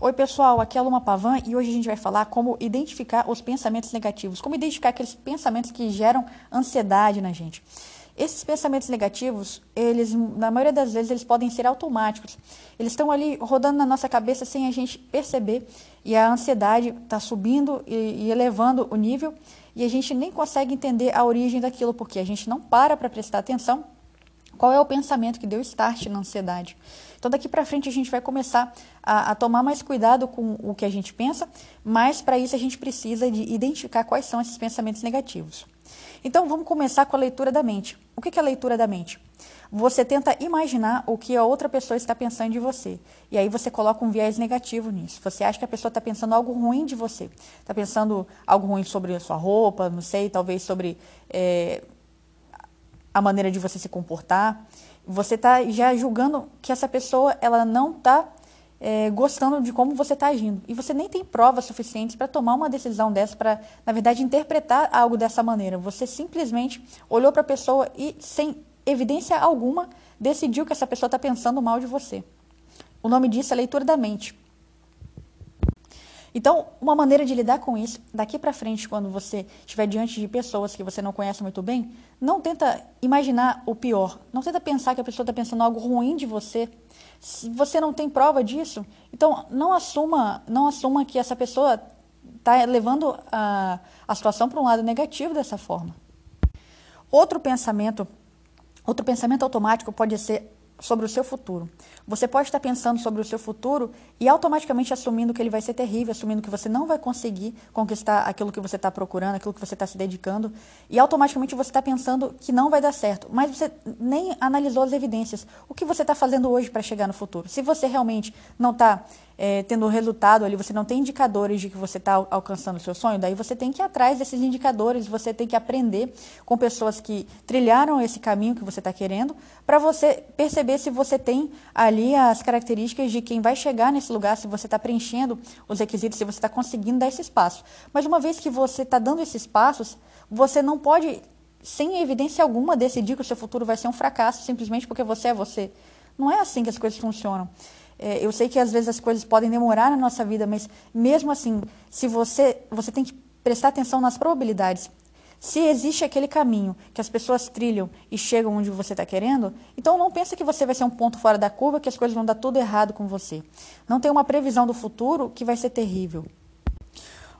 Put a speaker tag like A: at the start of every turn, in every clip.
A: Oi, pessoal, aqui é a Luma Pavan e hoje a gente vai falar como identificar os pensamentos negativos, como identificar aqueles pensamentos que geram ansiedade na gente. Esses pensamentos negativos, eles, na maioria das vezes, eles podem ser automáticos. Eles estão ali rodando na nossa cabeça sem a gente perceber e a ansiedade está subindo e, e elevando o nível e a gente nem consegue entender a origem daquilo porque a gente não para para prestar atenção qual é o pensamento que deu start na ansiedade? Então, daqui para frente, a gente vai começar a, a, tomar mais cuidado com o que a gente pensa, mas para isso a gente precisa de identificar quais são esses pensamentos negativos. Então, vamos começar com a leitura da mente. O que é a leitura da mente? Você tenta imaginar o que a outra pessoa está pensando de você. E aí você coloca um viés negativo nisso. Você acha que a pessoa está pensando algo ruim de você. Está pensando algo ruim sobre a sua roupa, não sei, talvez sobre. É, a maneira de você se comportar. Você está já julgando que essa pessoa ela não está é, gostando de como você está agindo. E você nem tem provas suficientes para tomar uma decisão dessa, para, na verdade, interpretar algo dessa maneira. Você simplesmente olhou para a pessoa e, sem evidência alguma, decidiu que essa pessoa está pensando mal de você. O nome disso é leitura da mente. Então, uma maneira de lidar com isso, daqui para frente, quando você estiver diante de pessoas que você não conhece muito bem, não tenta imaginar o pior. Não tenta pensar que a pessoa está pensando algo ruim de você. Você não tem prova disso, então não assuma, não assuma que essa pessoa está levando a, a situação para um lado negativo dessa forma. Outro pensamento, outro pensamento automático pode ser sobre o seu futuro. Você pode estar pensando sobre o seu futuro e automaticamente assumindo que ele vai ser terrível, assumindo que você não vai conseguir conquistar aquilo que você está procurando, aquilo que você está se dedicando, e automaticamente você está pensando que não vai dar certo, mas você nem analisou as evidências. O que você está fazendo hoje para chegar no futuro? Se você realmente não está é, tendo resultado ali, você não tem indicadores de que você está alcançando o seu sonho, daí você tem que ir atrás desses indicadores, você tem que aprender com pessoas que trilharam esse caminho que você está querendo, para você perceber se você tem ali as características de quem vai chegar nesse lugar, se você está preenchendo os requisitos, se você está conseguindo dar esse espaço. Mas uma vez que você está dando esses passos, você não pode, sem evidência alguma, decidir que o seu futuro vai ser um fracasso simplesmente porque você é você. Não é assim que as coisas funcionam. É, eu sei que às vezes as coisas podem demorar na nossa vida, mas mesmo assim, se você, você tem que prestar atenção nas probabilidades. Se existe aquele caminho que as pessoas trilham e chegam onde você está querendo, então não pensa que você vai ser um ponto fora da curva, que as coisas vão dar tudo errado com você. Não tem uma previsão do futuro que vai ser terrível.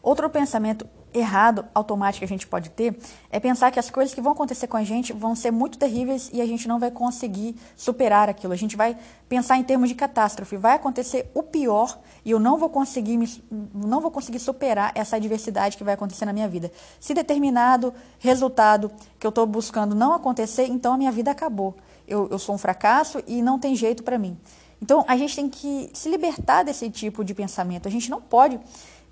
A: Outro pensamento errado automático que a gente pode ter é pensar que as coisas que vão acontecer com a gente vão ser muito terríveis e a gente não vai conseguir superar aquilo. A gente vai pensar em termos de catástrofe. Vai acontecer o pior e eu não vou conseguir me, não vou conseguir superar essa adversidade que vai acontecer na minha vida. Se determinado resultado que eu estou buscando não acontecer, então a minha vida acabou. Eu, eu sou um fracasso e não tem jeito para mim. Então a gente tem que se libertar desse tipo de pensamento. A gente não pode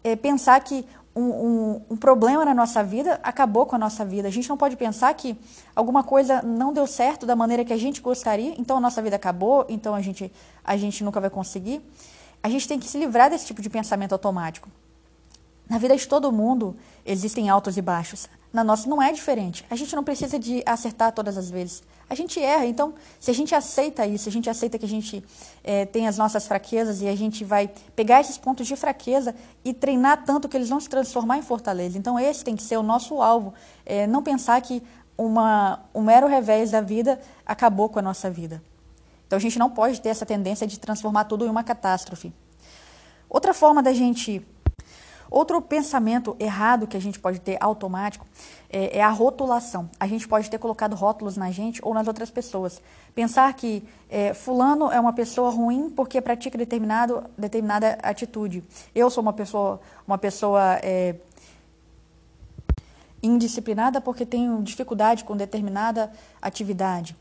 A: é, pensar que um, um, um, problema na nossa vida acabou com a nossa vida. A gente não pode pensar que alguma coisa não deu certo da maneira que a gente gostaria, então a nossa vida acabou, então a gente, a gente nunca vai conseguir. A gente tem que se livrar desse tipo de pensamento automático. Na vida de todo mundo existem altos e baixos. Na nossa não é diferente. A gente não precisa de acertar todas as vezes. A gente erra. Então, se a gente aceita isso, a gente aceita que a gente é, tem as nossas fraquezas e a gente vai pegar esses pontos de fraqueza e treinar tanto que eles vão se transformar em fortaleza. Então, esse tem que ser o nosso alvo. É, não pensar que uma, um mero revés da vida acabou com a nossa vida. Então, a gente não pode ter essa tendência de transformar tudo em uma catástrofe. Outra forma da gente Outro pensamento errado que a gente pode ter automático é, é, a rotulação. A gente pode ter colocado rótulos na gente ou nas outras pessoas. Pensar que é, fulano é uma pessoa ruim porque pratica determinado, determinada atitude. Eu sou uma pessoa, uma pessoa é, indisciplinada porque tenho dificuldade com determinada atividade.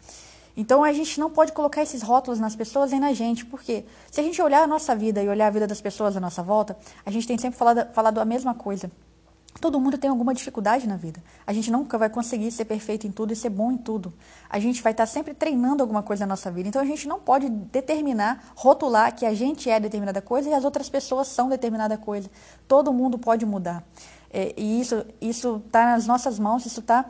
A: Então a gente não pode colocar esses rótulos nas pessoas e na gente, porque se a gente olhar a nossa vida e olhar a vida das pessoas à nossa volta, a gente tem sempre falado, falado a mesma coisa. Todo mundo tem alguma dificuldade na vida. A gente nunca vai conseguir ser perfeito em tudo e ser bom em tudo. A gente vai estar sempre treinando alguma coisa na nossa vida. Então a gente não pode determinar, rotular que a gente é determinada coisa e as outras pessoas são determinada coisa. Todo mundo pode mudar. É, e isso está nas nossas mãos, isso está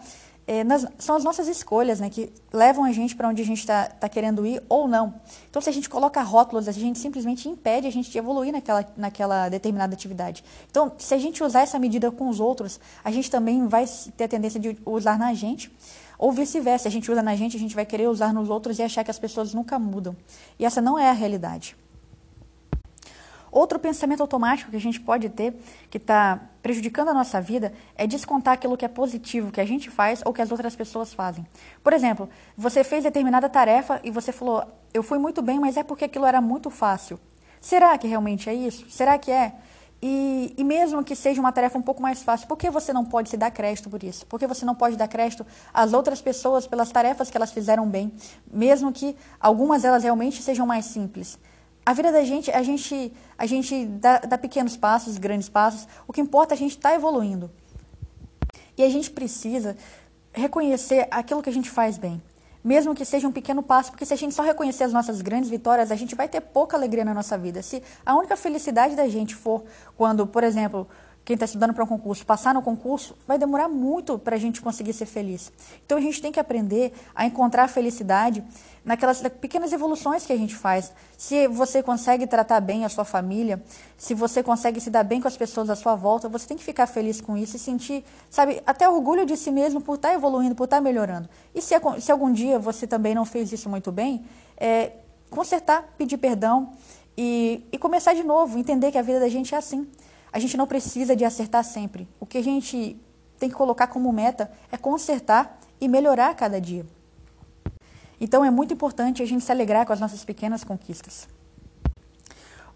A: é, nas, são as nossas escolhas, né, que levam a gente para onde a gente está tá querendo ir ou não. Então, se a gente coloca rótulos, a gente simplesmente impede a gente de evoluir naquela, naquela determinada atividade. Então, se a gente usar essa medida com os outros, a gente também vai ter a tendência de usar na gente, ou vice-versa. A gente usa na gente, a gente vai querer usar nos outros e achar que as pessoas nunca mudam. E essa não é a realidade. Outro pensamento automático que a gente pode ter, que está prejudicando a nossa vida, é descontar aquilo que é positivo que a gente faz ou que as outras pessoas fazem. Por exemplo, você fez determinada tarefa e você falou, eu fui muito bem, mas é porque aquilo era muito fácil. Será que realmente é isso? Será que é? E, e, mesmo que seja uma tarefa um pouco mais fácil, por que você não pode se dar crédito por isso? Por que você não pode dar crédito às outras pessoas pelas tarefas que elas fizeram bem, mesmo que algumas delas realmente sejam mais simples? A vida da gente, a gente, a gente dá, dá pequenos passos, grandes passos. O que importa é a gente estar tá evoluindo. E a gente precisa reconhecer aquilo que a gente faz bem. Mesmo que seja um pequeno passo, porque se a gente só reconhecer as nossas grandes vitórias, a gente vai ter pouca alegria na nossa vida. Se a única felicidade da gente for quando, por exemplo, quem está estudando para um concurso, passar no concurso, vai demorar muito para a gente conseguir ser feliz. Então a gente tem que aprender a encontrar a felicidade naquelas pequenas evoluções que a gente faz. Se você consegue tratar bem a sua família, se você consegue se dar bem com as pessoas à sua volta, você tem que ficar feliz com isso e sentir, sabe, até orgulho de si mesmo por estar tá evoluindo, por estar tá melhorando. E se, se algum dia você também não fez isso muito bem, é, consertar, pedir perdão e, e começar de novo, entender que a vida da gente é assim. A gente não precisa de acertar sempre. O que a gente tem que colocar como meta é consertar e melhorar a cada dia. Então é muito importante a gente se alegrar com as nossas pequenas conquistas.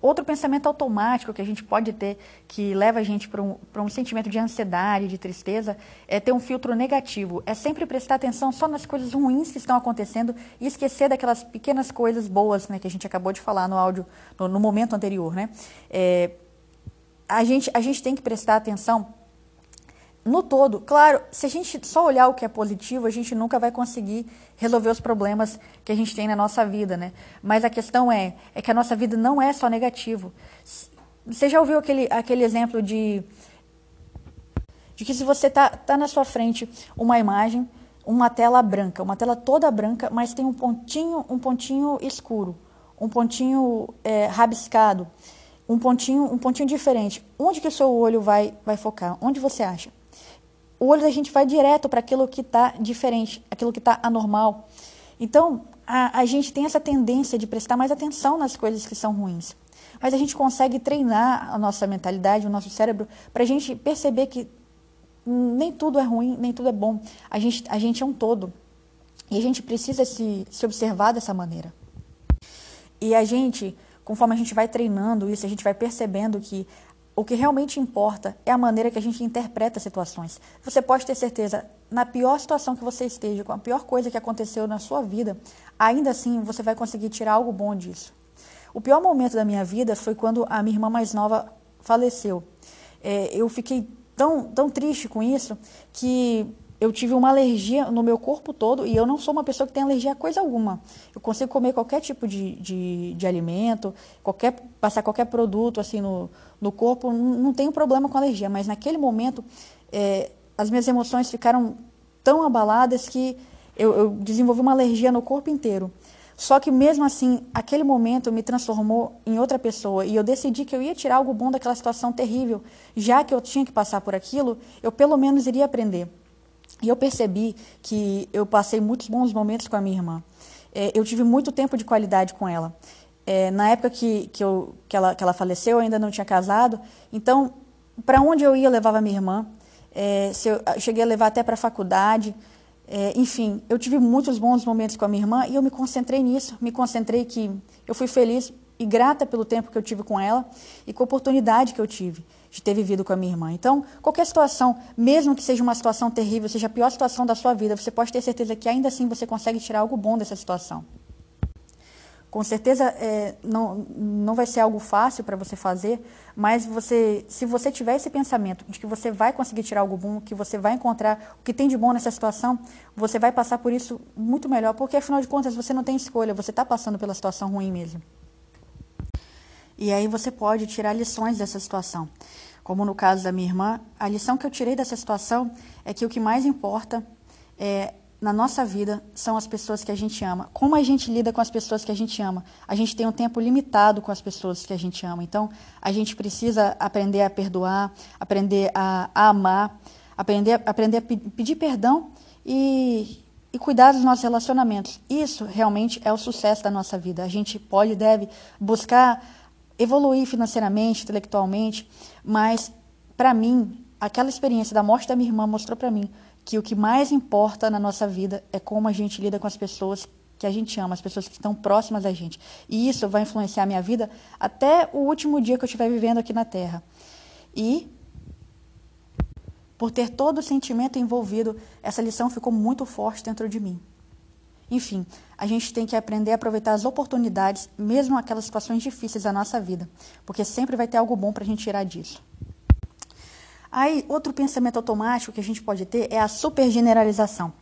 A: Outro pensamento automático que a gente pode ter, que leva a gente para um, um sentimento de ansiedade, de tristeza, é ter um filtro negativo. É sempre prestar atenção só nas coisas ruins que estão acontecendo e esquecer daquelas pequenas coisas boas né, que a gente acabou de falar no áudio, no, no momento anterior. Né? É, a gente, a gente tem que prestar atenção no todo. Claro, se a gente só olhar o que é positivo, a gente nunca vai conseguir resolver os problemas que a gente tem na nossa vida, né? Mas a questão é, é que a nossa vida não é só negativo. Você já ouviu aquele, aquele exemplo de, de que se você tá, tá na sua frente uma imagem, uma tela branca, uma tela toda branca, mas tem um pontinho, um pontinho escuro, um pontinho é, rabiscado um pontinho, um pontinho diferente. Onde que o seu olho vai, vai focar? Onde você acha? O olho da gente vai direto para aquilo que está diferente, aquilo que está anormal. Então, a, a gente tem essa tendência de prestar mais atenção nas coisas que são ruins. Mas a gente consegue treinar a nossa mentalidade, o nosso cérebro, para a gente perceber que nem tudo é ruim, nem tudo é bom. A gente, a gente é um todo. E a gente precisa se, se observar dessa maneira. E a gente conforme a gente vai treinando isso, a gente vai percebendo que o que realmente importa é a maneira que a gente interpreta situações. Você pode ter certeza, na pior situação que você esteja, com a pior coisa que aconteceu na sua vida, ainda assim você vai conseguir tirar algo bom disso. O pior momento da minha vida foi quando a minha irmã mais nova faleceu. É, eu fiquei tão, tão triste com isso que eu tive uma alergia no meu corpo todo e eu não sou uma pessoa que tem alergia a coisa alguma. Eu consigo comer qualquer tipo de, de, de alimento, qualquer, passar qualquer produto assim no, no corpo, não, não tenho problema com alergia. Mas naquele momento, é, as minhas emoções ficaram tão abaladas que eu, eu desenvolvi uma alergia no corpo inteiro. Só que mesmo assim, aquele momento me transformou em outra pessoa e eu decidi que eu ia tirar algo bom daquela situação terrível, já que eu tinha que passar por aquilo, eu pelo menos iria aprender. E eu percebi que eu passei muitos bons momentos com a minha irmã. É, eu tive muito tempo de qualidade com ela. É, na época que, que, eu, que, ela, que ela faleceu, eu ainda não tinha casado. Então, para onde eu ia, eu levava minha irmã. É, se eu, eu cheguei a levar até para a faculdade. É, enfim, eu tive muitos bons momentos com a minha irmã e eu me concentrei nisso. Me concentrei que eu fui feliz e grata pelo tempo que eu tive com ela e com a oportunidade que eu tive de ter vivido com a minha irmã. Então, qualquer situação, mesmo que seja uma situação terrível, seja a pior situação da sua vida, você pode ter certeza que ainda assim você consegue tirar algo bom dessa situação. Com certeza é, não, não vai ser algo fácil para você fazer, mas você, se você tiver esse pensamento de que você vai conseguir tirar algo bom, que você vai encontrar o que tem de bom nessa situação, você vai passar por isso muito melhor, porque afinal de contas você não tem escolha, você está passando pela situação ruim mesmo. E aí você pode tirar lições dessa situação. Como no caso da minha irmã, a lição que eu tirei dessa situação é que o que mais importa é, na nossa vida são as pessoas que a gente ama. Como a gente lida com as pessoas que a gente ama? A gente tem um tempo limitado com as pessoas que a gente ama. Então, a gente precisa aprender a perdoar, aprender a, a amar, aprender, aprender a pedir perdão e, e cuidar dos nossos relacionamentos. Isso realmente é o sucesso da nossa vida. A gente pode e deve buscar evoluir financeiramente, intelectualmente, mas para mim, aquela experiência da morte da minha irmã mostrou para mim que o que mais importa na nossa vida é como a gente lida com as pessoas que a gente ama, as pessoas que estão próximas da gente. E isso vai influenciar a minha vida até o último dia que eu estiver vivendo aqui na Terra. E por ter todo o sentimento envolvido, essa lição ficou muito forte dentro de mim. Enfim, a gente tem que aprender a aproveitar as oportunidades, mesmo aquelas situações difíceis da nossa vida, porque sempre vai ter algo bom para a gente tirar disso. Aí, outro pensamento automático que a gente pode ter é a supergeneralização.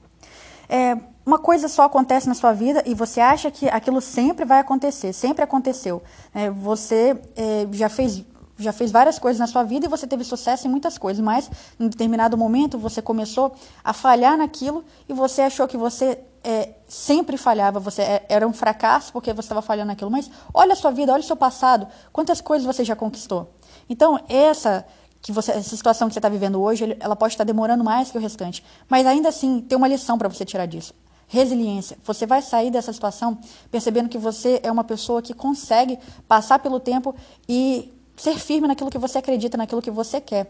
A: É, uma coisa só acontece na sua vida e você acha que aquilo sempre vai acontecer, sempre aconteceu. É, você é, já fez já fez várias coisas na sua vida e você teve sucesso em muitas coisas, mas em determinado momento você começou a falhar naquilo e você achou que você é, sempre falhava, você é, era um fracasso porque você estava falhando naquilo. Mas olha a sua vida, olha o seu passado, quantas coisas você já conquistou. Então, essa que você, essa situação que você está vivendo hoje, ela pode estar demorando mais que o restante. Mas ainda assim, tem uma lição para você tirar disso. Resiliência. Você vai sair dessa situação percebendo que você é uma pessoa que consegue passar pelo tempo e ser firme naquilo que você acredita, naquilo que você quer.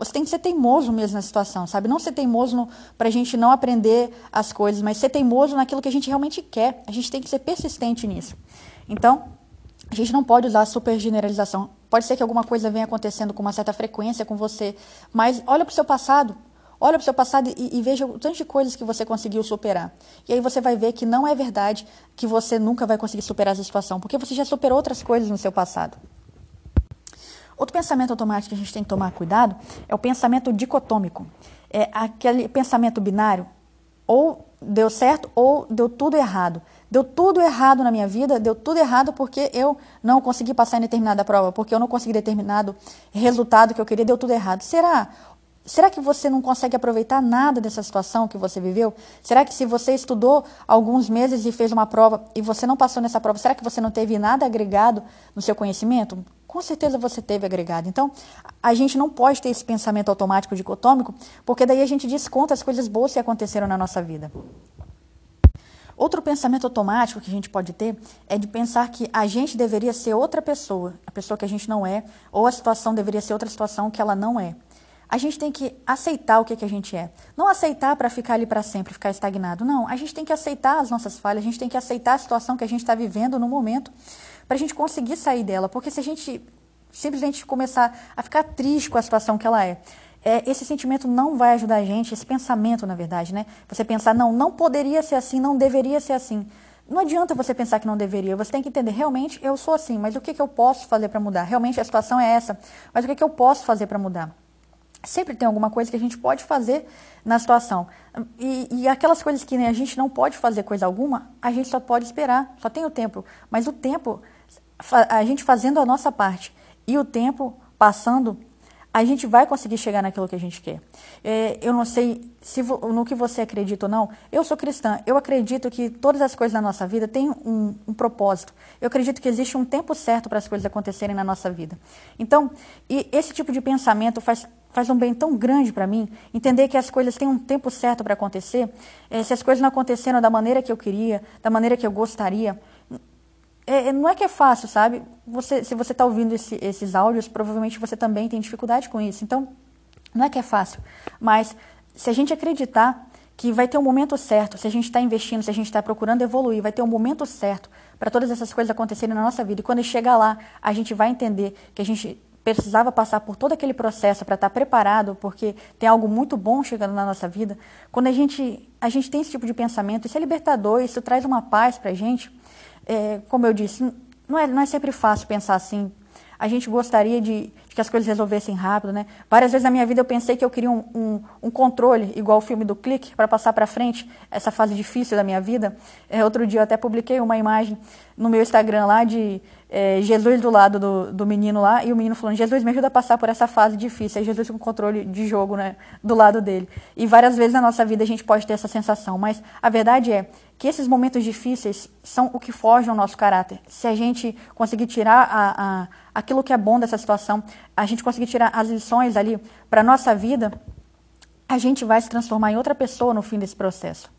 A: Você tem que ser teimoso mesmo na situação, sabe? Não ser teimoso para a gente não aprender as coisas, mas ser teimoso naquilo que a gente realmente quer. A gente tem que ser persistente nisso. Então, a gente não pode usar a super generalização. Pode ser que alguma coisa venha acontecendo com uma certa frequência com você, mas olha para o seu passado. Olha para o seu passado e, e, veja o tanto de coisas que você conseguiu superar. E aí você vai ver que não é verdade que você nunca vai conseguir superar essa situação, porque você já superou outras coisas no seu passado. Outro pensamento automático que a gente tem que tomar cuidado é o pensamento dicotômico. É aquele pensamento binário, ou deu certo ou deu tudo errado. Deu tudo errado na minha vida, deu tudo errado porque eu não consegui passar em determinada prova, porque eu não consegui determinado resultado que eu queria, deu tudo errado. Será? Será que você não consegue aproveitar nada dessa situação que você viveu? Será que se você estudou alguns meses e fez uma prova e você não passou nessa prova, será que você não teve nada agregado no seu conhecimento? Com certeza você teve agregado. Então, a gente não pode ter esse pensamento automático dicotômico, porque daí a gente desconta as coisas boas que aconteceram na nossa vida. Outro pensamento automático que a gente pode ter é de pensar que a gente deveria ser outra pessoa, a pessoa que a gente não é, ou a situação deveria ser outra situação que ela não é. A gente tem que aceitar o que, que a gente é. Não aceitar para ficar ali para sempre, ficar estagnado. Não, a gente tem que aceitar as nossas falhas, a gente tem que aceitar a situação que a gente está vivendo no momento para a gente conseguir sair dela. Porque se a gente simplesmente começar a ficar triste com a situação que ela é, é, esse sentimento não vai ajudar a gente, esse pensamento, na verdade, né? Você pensar, não, não poderia ser assim, não deveria ser assim. Não adianta você pensar que não deveria, você tem que entender, realmente eu sou assim, mas o que, que eu posso fazer para mudar? Realmente a situação é essa, mas o que, que eu posso fazer para mudar? Sempre tem alguma coisa que a gente pode fazer na situação. E, e aquelas coisas que né, a gente não pode fazer coisa alguma, a gente só pode esperar, só tem o tempo. Mas o tempo, a gente fazendo a nossa parte e o tempo passando a gente vai conseguir chegar naquilo que a gente quer. É, eu não sei se no que você acredita ou não. Eu sou cristã. Eu acredito que todas as coisas na nossa vida têm um, um propósito. Eu acredito que existe um tempo certo para as coisas acontecerem na nossa vida. Então, esse tipo de pensamento faz faz um bem tão grande para mim, entender que as coisas têm um tempo certo para acontecer. É, se as coisas não aconteceram da maneira que eu queria, da maneira que eu gostaria, é, é, não é que é fácil, sabe? Você, se você está ouvindo esse, esses áudios, provavelmente você também tem dificuldade com isso. Então, não é que é fácil, mas se a gente acreditar que vai ter um momento certo, se a gente está investindo, se a gente está procurando evoluir, vai ter um momento certo para todas essas coisas acontecerem na nossa vida. E quando chegar lá, a gente vai entender que a gente precisava passar por todo aquele processo para estar tá preparado, porque tem algo muito bom chegando na nossa vida. Quando a gente, a gente tem esse tipo de pensamento, isso é libertador, isso traz uma paz para a gente é, como eu disse, não é, não é sempre fácil pensar assim. A gente gostaria de, de, que as coisas resolvessem rápido, né? Várias vezes na minha vida eu pensei que eu queria um, um, um controle, igual o filme do clique, para passar para frente essa fase difícil da minha vida. É, outro dia eu até publiquei uma imagem no meu Instagram lá de é, Jesus do lado do, do menino lá e o menino falando: Jesus, me ajuda a passar por essa fase difícil. Aí Jesus com controle de jogo né, do lado dele. E várias vezes na nossa vida a gente pode ter essa sensação, mas a verdade é que esses momentos difíceis são o que forjam o nosso caráter. Se a gente conseguir tirar a, a, aquilo que é bom dessa situação, a gente conseguir tirar as lições ali para a nossa vida, a gente vai se transformar em outra pessoa no fim desse processo.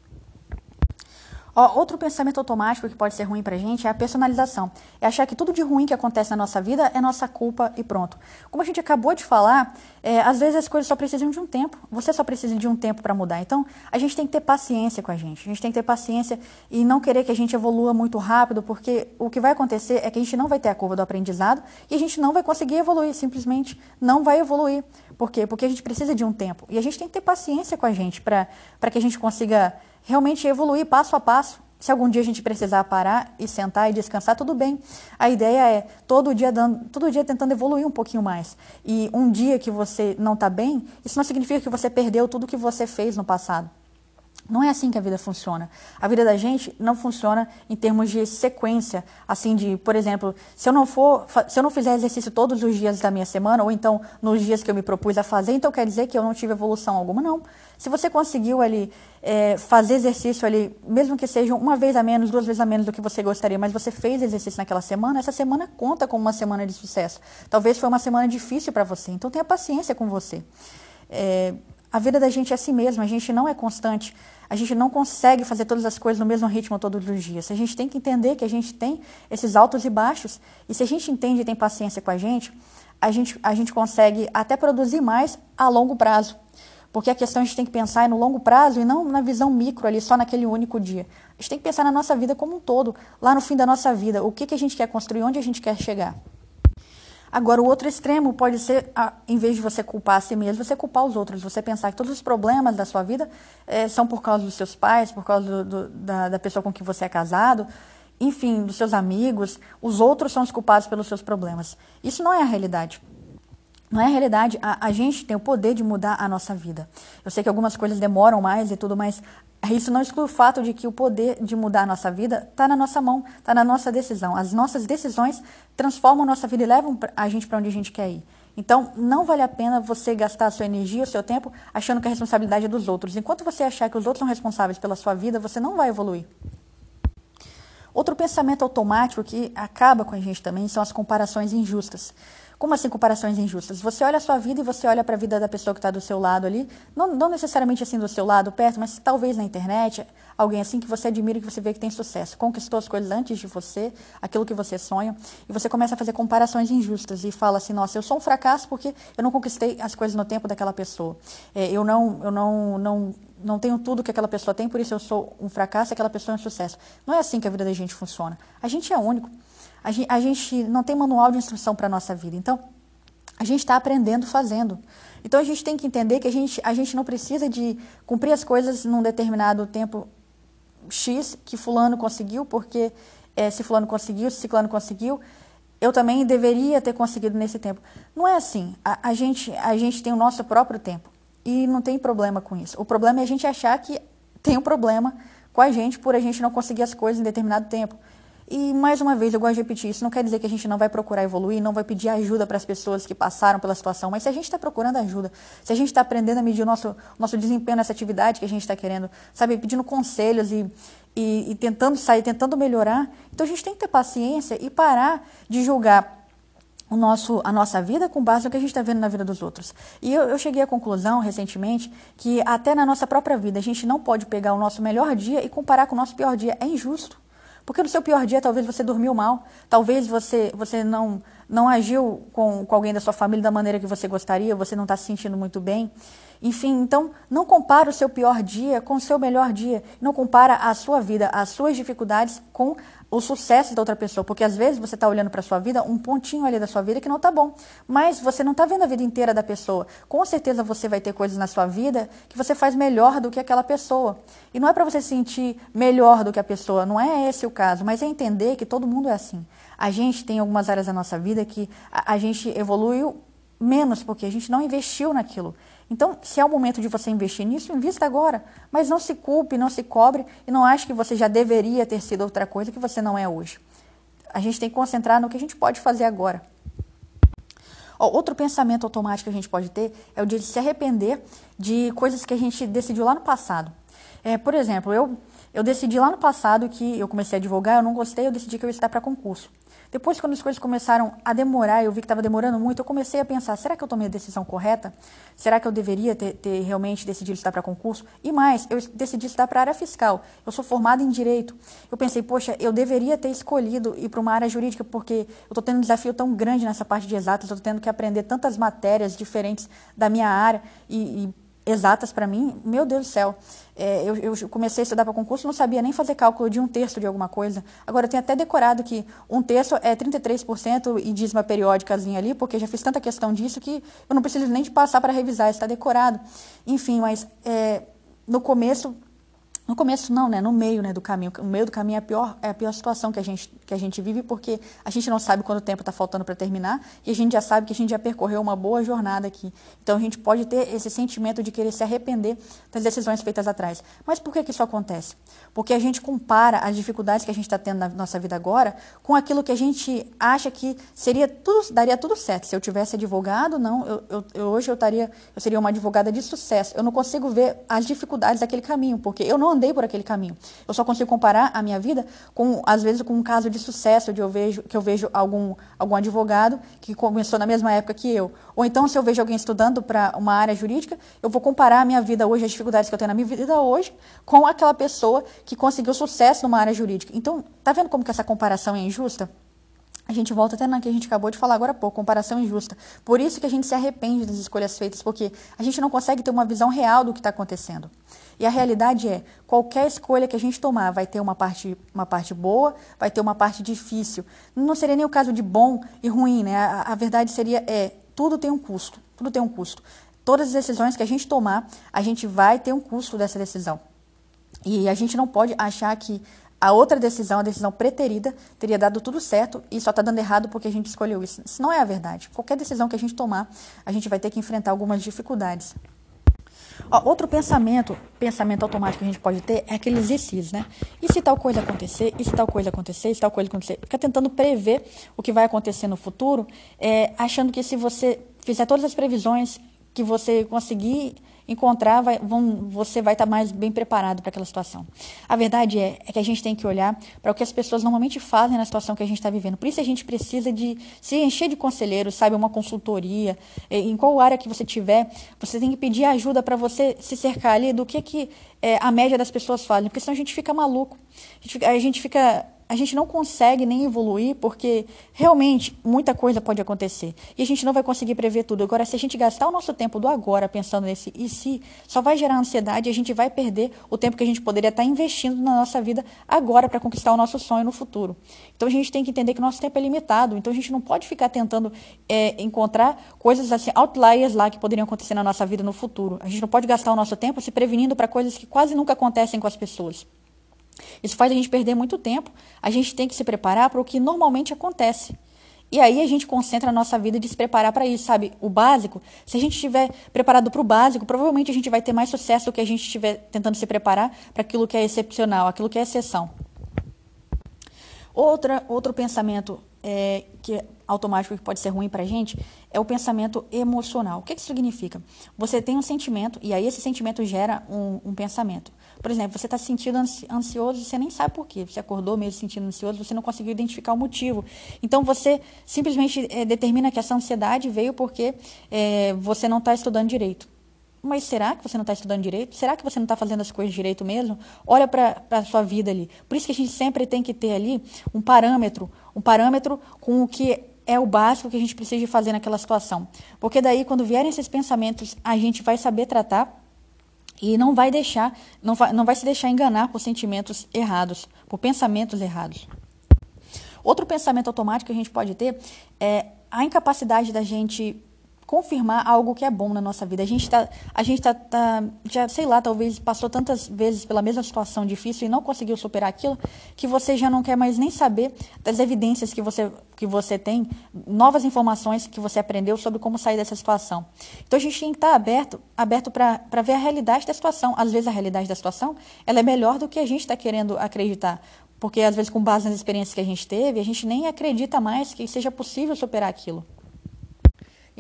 A: Ó, outro pensamento automático que pode ser ruim pra gente é a personalização. É achar que tudo de ruim que acontece na nossa vida é nossa culpa e pronto. Como a gente acabou de falar, é, às vezes as coisas só precisam de um tempo. Você só precisa de um tempo para mudar. Então, a gente tem que ter paciência com a gente. A gente tem que ter paciência e não querer que a gente evolua muito rápido, porque o que vai acontecer é que a gente não vai ter a curva do aprendizado e a gente não vai conseguir evoluir, simplesmente não vai evoluir. Por quê? Porque a gente precisa de um tempo. E a gente tem que ter paciência com a gente para que a gente consiga realmente evoluir passo a passo. Se algum dia a gente precisar parar e sentar e descansar, tudo bem. A ideia é todo dia dando, todo dia tentando evoluir um pouquinho mais. E um dia que você não está bem, isso não significa que você perdeu tudo que você fez no passado. Não é assim que a vida funciona. A vida da gente não funciona em termos de sequência, assim de, por exemplo, se eu não for, se eu não fizer exercício todos os dias da minha semana, ou então nos dias que eu me propus a fazer, então quer dizer que eu não tive evolução alguma, não. Se você conseguiu ali é, fazer exercício ali, mesmo que seja uma vez a menos, duas vezes a menos do que você gostaria, mas você fez exercício naquela semana, essa semana conta como uma semana de sucesso. Talvez foi uma semana difícil para você, então tenha paciência com você. É, a vida da gente é assim mesmo, a gente não é constante. A gente não consegue fazer todas as coisas no mesmo ritmo todos os dias. A gente tem que entender que a gente tem esses altos e baixos. E se a gente entende e tem paciência com a gente, a gente, a gente consegue até produzir mais a longo prazo. Porque a questão a gente tem que pensar é no longo prazo e não na visão micro ali, só naquele único dia. A gente tem que pensar na nossa vida como um todo, lá no fim da nossa vida, o que, que a gente quer construir, onde a gente quer chegar. Agora, o outro extremo pode ser, em vez de você culpar a si mesmo, você culpar os outros. Você pensar que todos os problemas da sua vida é, são por causa dos seus pais, por causa do, do, da, da pessoa com quem você é casado, enfim, dos seus amigos. Os outros são os culpados pelos seus problemas. Isso não é a realidade. Não é a realidade. A, a, gente tem o poder de mudar a nossa vida. Eu sei que algumas coisas demoram mais e tudo, mas isso não exclui o fato de que o poder de mudar a nossa vida está na nossa mão, está na nossa decisão. As nossas decisões transformam a nossa vida e levam a gente para onde a gente quer ir. Então, não vale a pena você gastar a sua energia, o seu tempo, achando que a responsabilidade é dos outros. Enquanto você achar que os outros são responsáveis pela sua vida, você não vai evoluir. Outro pensamento automático que acaba com a gente também são as comparações injustas. Como assim comparações injustas? Você olha a sua vida e você olha para a vida da pessoa que está do seu lado ali, não, não, necessariamente assim do seu lado, perto, mas talvez na internet, alguém assim que você admira que você vê que tem sucesso, conquistou as coisas antes de você, aquilo que você sonha, e você começa a fazer comparações injustas e fala assim, nossa, eu sou um fracasso porque eu não conquistei as coisas no tempo daquela pessoa. É, eu não, eu não, não, não tenho tudo que aquela pessoa tem, por isso eu sou um fracasso aquela pessoa é um sucesso. Não é assim que a vida da gente funciona. A gente é único. A gente, a gente não tem manual de instrução para a nossa vida. Então, a gente está aprendendo fazendo. Então, a gente tem que entender que a gente, a gente não precisa de cumprir as coisas num determinado tempo X que fulano conseguiu, porque é, se fulano conseguiu, se ciclano conseguiu, eu também deveria ter conseguido nesse tempo. Não é assim. A, a, gente, a gente tem o nosso próprio tempo. E não tem problema com isso. O problema é a gente achar que tem um problema com a gente por a gente não conseguir as coisas em determinado tempo. E, mais uma vez, eu gosto de repetir, isso não quer dizer que a gente não vai procurar evoluir, não vai pedir ajuda para as pessoas que passaram pela situação, mas se a gente está procurando ajuda, se a gente está aprendendo a medir o nosso, nosso desempenho nessa atividade que a gente está querendo, sabe, pedindo conselhos e, e, e tentando sair, tentando melhorar, então a gente tem que ter paciência e parar de julgar o nosso, a nossa vida com base no que a gente está vendo na vida dos outros. E eu, eu, cheguei à conclusão recentemente que até na nossa própria vida a gente não pode pegar o nosso melhor dia e comparar com o nosso pior dia. É injusto. Porque no seu pior dia, talvez você dormiu mal, talvez você, você não, não agiu com, com alguém da sua família da maneira que você gostaria, você não está se sentindo muito bem. Enfim, então, não compara o seu pior dia com o seu melhor dia. Não compara a sua vida, as suas dificuldades com o sucesso da outra pessoa, porque às vezes você está olhando para a sua vida, um pontinho ali da sua vida que não está bom, mas você não está vendo a vida inteira da pessoa. Com certeza você vai ter coisas na sua vida que você faz melhor do que aquela pessoa. E não é para você se sentir melhor do que a pessoa, não é esse o caso, mas é entender que todo mundo é assim. A gente tem algumas áreas da nossa vida que a, a gente evoluiu menos porque a gente não investiu naquilo. Então, se é o momento de você investir nisso, invista agora. Mas não se culpe, não se cobre e não ache que você já deveria ter sido outra coisa que você não é hoje. A gente tem que concentrar no que a gente pode fazer agora. Outro pensamento automático que a gente pode ter é o de se arrepender de coisas que a gente decidiu lá no passado. É, por exemplo, eu, eu decidi lá no passado que eu comecei a advogar, eu não gostei, eu decidi que eu ia estudar para concurso. Depois, quando as coisas começaram a demorar, eu vi que estava demorando muito, eu comecei a pensar: será que eu tomei a decisão correta? Será que eu deveria ter, ter realmente decidido estudar para concurso? E mais, eu decidi estudar para a área fiscal. Eu sou formada em direito. Eu pensei: poxa, eu deveria ter escolhido ir para uma área jurídica, porque eu estou tendo um desafio tão grande nessa parte de exatas, eu estou tendo que aprender tantas matérias diferentes da minha área e, e exatas para mim, meu Deus do céu. É, eu, eu, comecei a estudar para concurso, não sabia nem fazer cálculo de um terço de alguma coisa. Agora, eu tenho até decorado que um terço é 33% e dízima periódicazinha ali, porque já fiz tanta questão disso que eu não preciso nem de passar para revisar, está decorado. Enfim, mas é, no começo no começo não, né? No meio né, do caminho. O meio do caminho é a pior, é a pior situação que a, gente, que a gente vive, porque a gente não sabe quanto tempo está faltando para terminar e a gente já sabe que a gente já percorreu uma boa jornada aqui. Então a gente pode ter esse sentimento de querer se arrepender das decisões feitas atrás. Mas por que, que isso acontece? Porque a gente compara as dificuldades que a gente está tendo na nossa vida agora com aquilo que a gente acha que seria tudo, daria tudo certo. Se eu tivesse advogado, não, eu, eu, eu hoje eu, estaria, eu seria uma advogada de sucesso. Eu não consigo ver as dificuldades daquele caminho, porque eu não andei por aquele caminho. Eu só consigo comparar a minha vida com, às vezes, com um caso de sucesso de eu vejo, que eu vejo algum, algum advogado que começou na mesma época que eu. Ou então, se eu vejo alguém estudando para uma área jurídica, eu vou comparar a minha vida hoje, as dificuldades que eu tenho na minha vida hoje, com aquela pessoa que conseguiu sucesso numa área jurídica. Então, tá vendo como que essa comparação é injusta? A gente volta até na que a gente acabou de falar agora há pouco, comparação injusta. Por isso que a gente se arrepende das escolhas feitas, porque a gente não consegue ter uma visão real do que está acontecendo. E a realidade é, qualquer escolha que a gente tomar vai ter uma parte, uma parte boa, vai ter uma parte difícil. Não seria nem o caso de bom e ruim, né? A, a verdade seria, é, tudo tem um custo, tudo tem um custo. Todas as decisões que a gente tomar, a gente vai ter um custo dessa decisão. E a gente não pode achar que a outra decisão, a decisão preterida, teria dado tudo certo e só está dando errado porque a gente escolheu isso. Isso não é a verdade. Qualquer decisão que a gente tomar, a gente vai ter que enfrentar algumas dificuldades. Ó, outro pensamento, pensamento automático que a gente pode ter é aqueles e né? E se tal coisa acontecer, e se tal coisa acontecer, e se tal coisa acontecer? Fica tentando prever o que vai acontecer no futuro, é, achando que se você fizer todas as previsões que você conseguir encontrar, vai, vão, você vai estar mais bem preparado para aquela situação. A verdade é, é, que a gente tem que olhar para o que as pessoas normalmente fazem na situação que a gente está vivendo. Por isso a gente precisa de se encher de conselheiros, sabe, uma consultoria, em qual área que você tiver, você tem que pedir ajuda para você se cercar ali do que, que é, a média das pessoas fazem, porque senão a gente fica maluco. A gente fica, a gente fica a gente não consegue nem evoluir porque realmente muita coisa pode acontecer e a gente não vai conseguir prever tudo. Agora, se a gente gastar o nosso tempo do agora pensando nesse e se, só vai gerar ansiedade e a gente vai perder o tempo que a gente poderia estar investindo na nossa vida agora para conquistar o nosso sonho no futuro. Então a gente tem que entender que o nosso tempo é limitado, então a gente não pode ficar tentando é, encontrar coisas assim, outliers lá que poderiam acontecer na nossa vida no futuro. A gente não pode gastar o nosso tempo se prevenindo para coisas que quase nunca acontecem com as pessoas. Isso faz a gente perder muito tempo. A gente tem que se preparar para o que normalmente acontece. E aí a gente concentra a nossa vida de se preparar para isso, sabe? O básico, se a gente estiver preparado para o básico, provavelmente a gente vai ter mais sucesso do que a gente estiver tentando se preparar para aquilo que é excepcional, aquilo que é exceção. Outra, outro pensamento é, que é automático que pode ser ruim para a gente é o pensamento emocional. O que, que significa? Você tem um sentimento e aí esse sentimento gera um, um pensamento. Por exemplo, você está se sentindo ansioso e você nem sabe por quê. Você acordou mesmo se sentindo ansioso, você não conseguiu identificar o motivo. Então, você simplesmente é, determina que essa ansiedade veio porque é, você não está estudando direito. Mas será que você não está estudando direito? Será que você não está fazendo as coisas direito mesmo? Olha para a sua vida ali. Por isso que a gente sempre tem que ter ali um parâmetro, um parâmetro com o que é o básico que a gente precisa fazer naquela situação. Porque daí, quando vierem esses pensamentos, a gente vai saber tratar e não vai deixar, não vai, não vai se deixar enganar por sentimentos errados, por pensamentos errados. Outro pensamento automático que a gente pode ter é a incapacidade da gente confirmar algo que é bom na nossa vida. A gente está, a gente tá, tá, já sei lá, talvez passou tantas vezes pela mesma situação difícil e não conseguiu superar aquilo, que você já não quer mais nem saber das evidências que você, que você tem, novas informações que você aprendeu sobre como sair dessa situação. Então a gente tem que estar aberto, aberto para ver a realidade da situação. Às vezes a realidade da situação ela é melhor do que a gente está querendo acreditar. Porque às vezes com base nas experiências que a gente teve, a gente nem acredita mais que seja possível superar aquilo.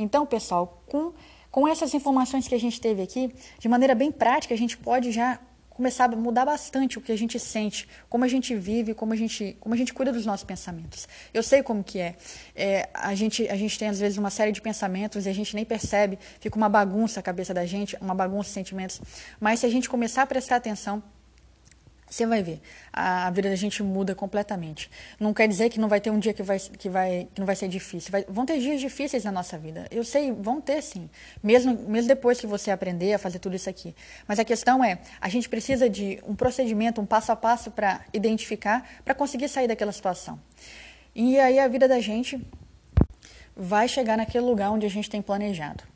A: Então, pessoal, com, com essas informações que a gente teve aqui, de maneira bem prática, a gente pode já começar a mudar bastante o que a gente sente, como a gente vive, como a gente, como a gente cuida dos nossos pensamentos. Eu sei como que é. é. a, gente, a gente tem, às vezes, uma série de pensamentos e a gente nem percebe, fica uma bagunça a cabeça da gente, uma bagunça de sentimentos. Mas se a gente começar a prestar atenção, você vai ver, a, vida da gente muda completamente. Não quer dizer que não vai ter um dia que vai, que vai, que não vai ser difícil. Vai, vão ter dias difíceis na nossa vida. Eu sei, vão ter sim. Mesmo, mesmo depois que você aprender a fazer tudo isso aqui. Mas a questão é, a gente precisa de um procedimento, um passo a passo para identificar, para conseguir sair daquela situação. E aí a vida da gente vai chegar naquele lugar onde a gente tem planejado.